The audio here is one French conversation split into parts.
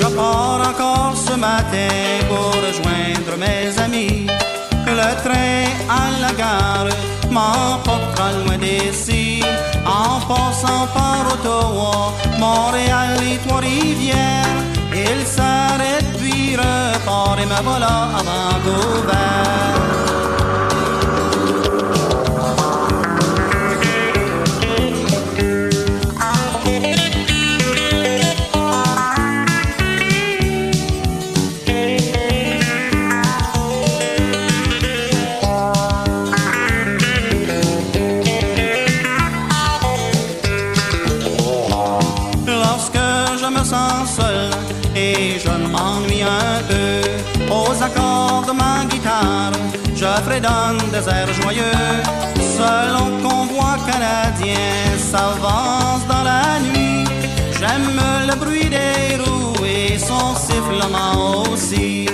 Je pars encore ce matin pour rejoindre mes amis. Le train à la gare m'emportera loin d'ici. En passant par Ottawa, Montréal et Trois-Rivières, il s'arrête puis repart et me voilà à Vancouver. Je fredonne des airs joyeux. Selon convoi canadien s'avance dans la nuit. J'aime le bruit des roues et son sifflement aussi.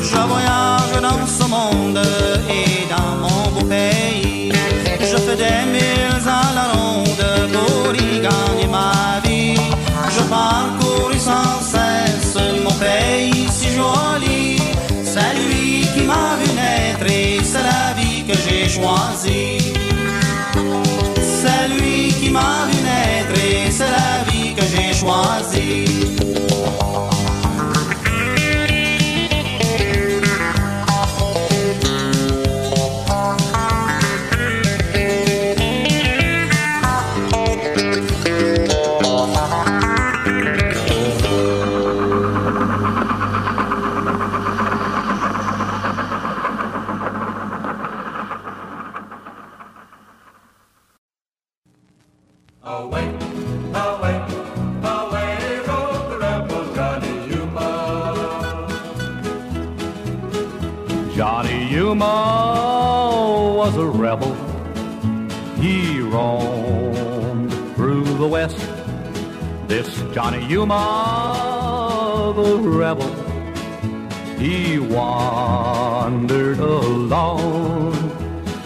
Je voyage dans ce monde et dans mon beau pays. Je fais des milles à la ronde pour y gagner ma c'est la vie que j'ai choisie. C'est lui qui m'a vu naître et c'est la vie que j'ai choisie. Johnny Yuma was a rebel. He roamed through the West. This Johnny Yuma, the rebel, he wandered alone.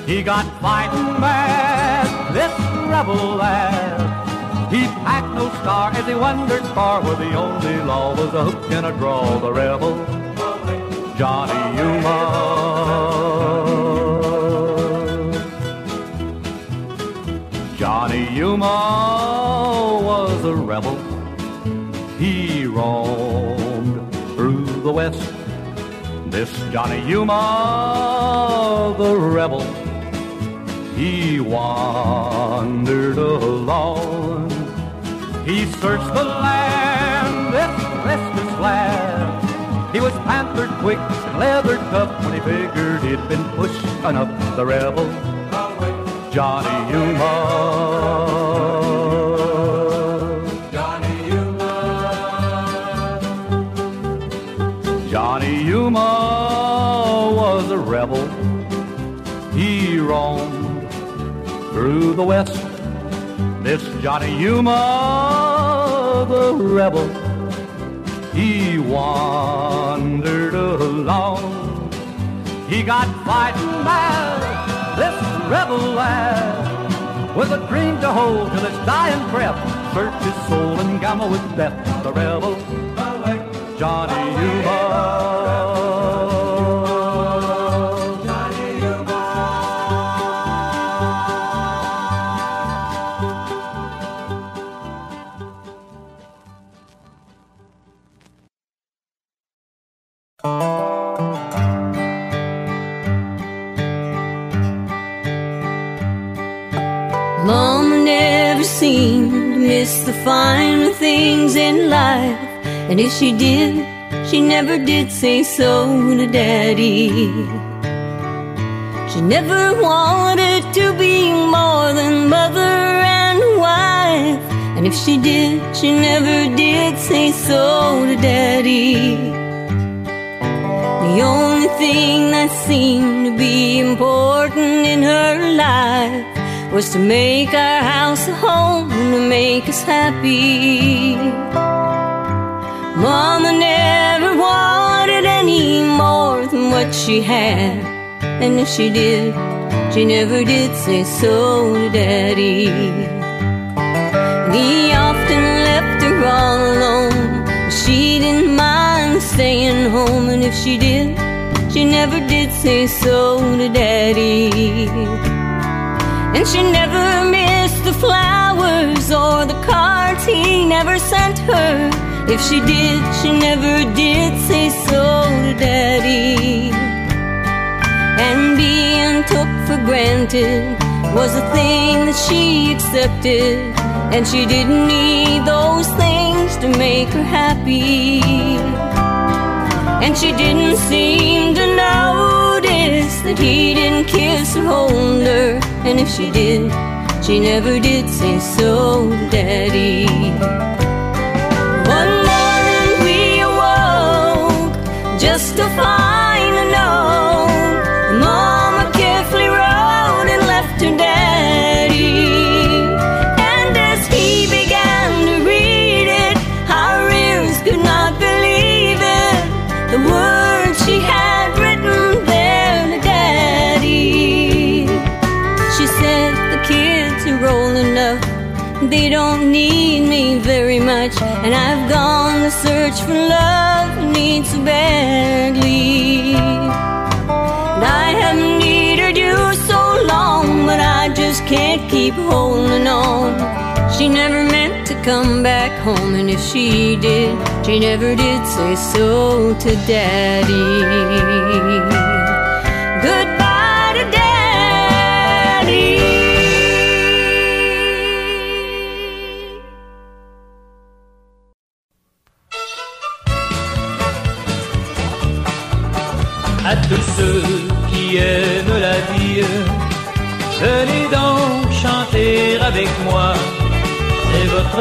He got fighting mad, this rebel lad. He packed no star as he wandered far, where the only law was a hook and a draw. The rebel, Johnny Yuma. This Johnny Yuma, the rebel, he wandered alone. He searched the land, this restless lad. He was panther quick and leather tough when he figured he'd been pushed enough. The rebel, Johnny Yuma. Through the West. This Johnny Yuma, the rebel, he wandered alone. He got fighting mad, this rebel lad, with a dream to hold till his dying breath. Search his soul and gamble with death. The rebel, Johnny Yuma. Mama never seemed to miss the finer things in life. And if she did, she never did say so to Daddy. She never wanted to be more than mother and wife. And if she did, she never did say so to Daddy. The only thing that seemed to be important in her life was to make our house a home and to make us happy. Mama never wanted any more than what she had, and if she did, she never did say so to Daddy. And he often left her all alone, but she didn't mind staying home, and if she did, she never did say so to Daddy. And she never missed the flowers or the cards he never sent her. If she did, she never did say so to Daddy. And being took for granted was a thing that she accepted. And she didn't need those things to make her happy. And she didn't seem to notice that he didn't kiss or hold her. And if she did, she never did say so Daddy. One morning we awoke just to find They don't need me very much, and I've gone to search for love and need so badly. And I haven't needed you so long, but I just can't keep holding on. She never meant to come back home, and if she did, she never did say so to Daddy.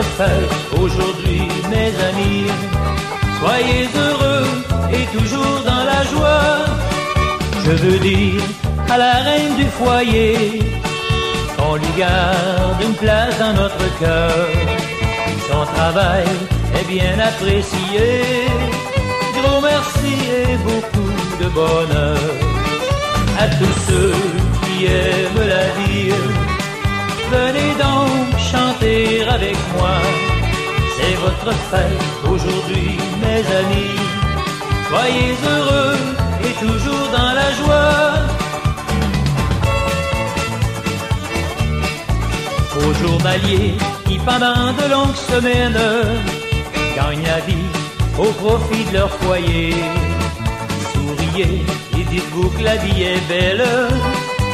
Fête aujourd'hui, mes amis. Soyez heureux et toujours dans la joie. Je veux dire à la reine du foyer qu'on lui garde une place dans notre cœur. Son travail est bien apprécié. Gros merci et beaucoup de bonheur à tous ceux qui aiment la vie. Venez donc chanter avec moi. C'est votre fête aujourd'hui, mes amis. Soyez heureux et toujours dans la joie. Aux journaliers qui pendant de longues semaines gagnent la vie au profit de leur foyer. Souriez et dites-vous que la vie est belle.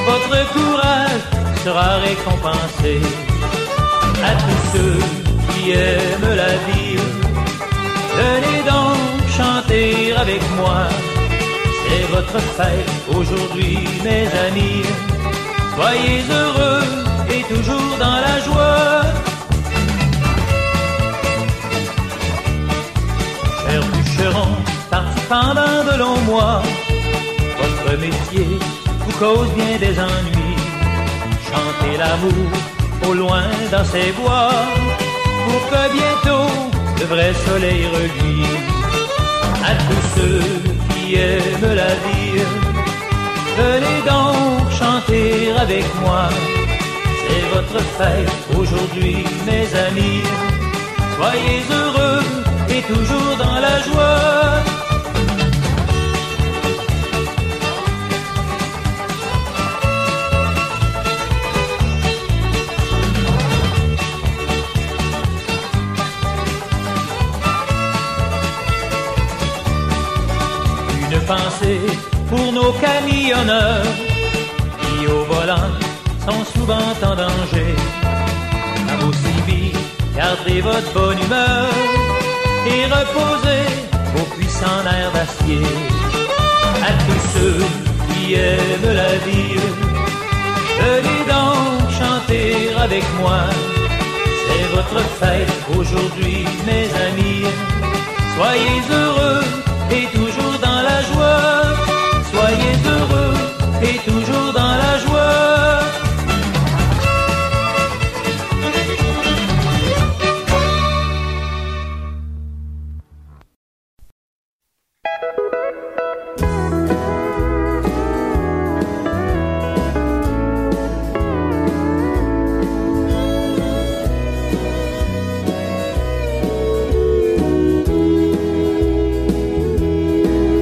Votre courage sera récompensé. À tous ceux qui aiment la vie, venez donc chanter avec moi. C'est votre fête aujourd'hui, mes amis. Soyez heureux et toujours dans la joie. Cher bûcheron, parti pendant de longs mois, votre métier vous cause bien des ennuis. Chantez l'amour au loin dans ces bois, pour que bientôt le vrai soleil reluise. À tous ceux qui aiment la vie, venez donc chanter avec moi. C'est votre fête aujourd'hui, mes amis. Soyez heureux et toujours dans nos camionneurs qui au volant sont souvent en danger. À vos civils, gardez votre bonne humeur et reposez vos puissants nerfs d'acier. À tous ceux qui aiment la vie, venez donc chanter avec moi. C'est votre fête aujourd'hui, mes amis. Soyez heureux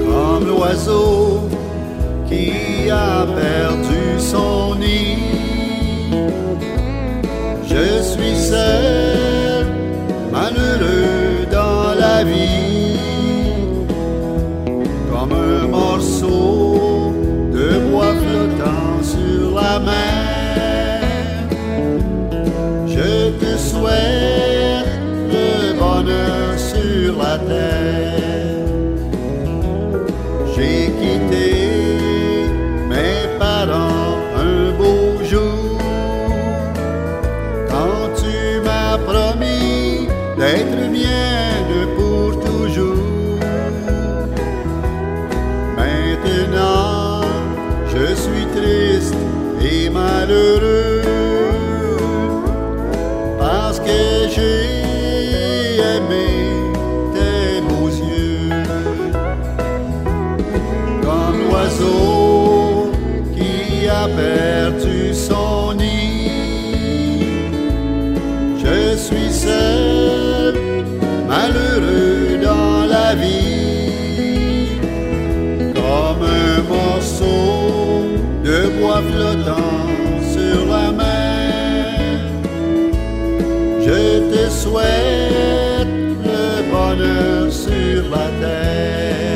Comme l'oiseau qui a perdu son maintenant, je suis triste et malheureux. Parce que flottant sur la mer. Je te souhaite le bonheur sur la terre.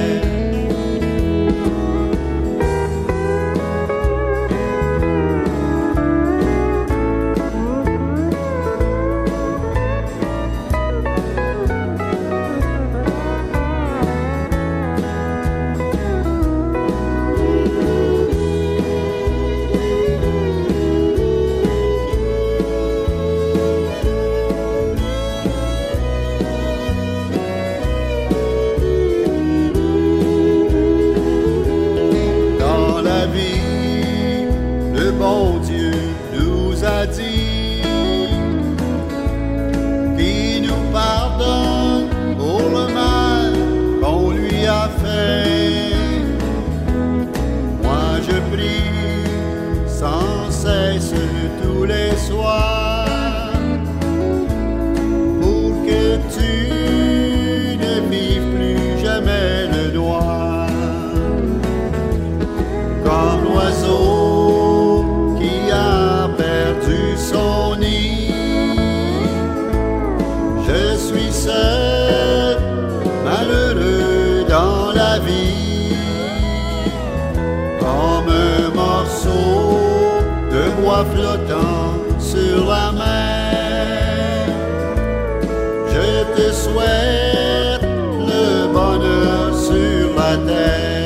sans cesse tous les soirs. bois flottant sur la mer. Je te souhaite le bonheur sur la terre.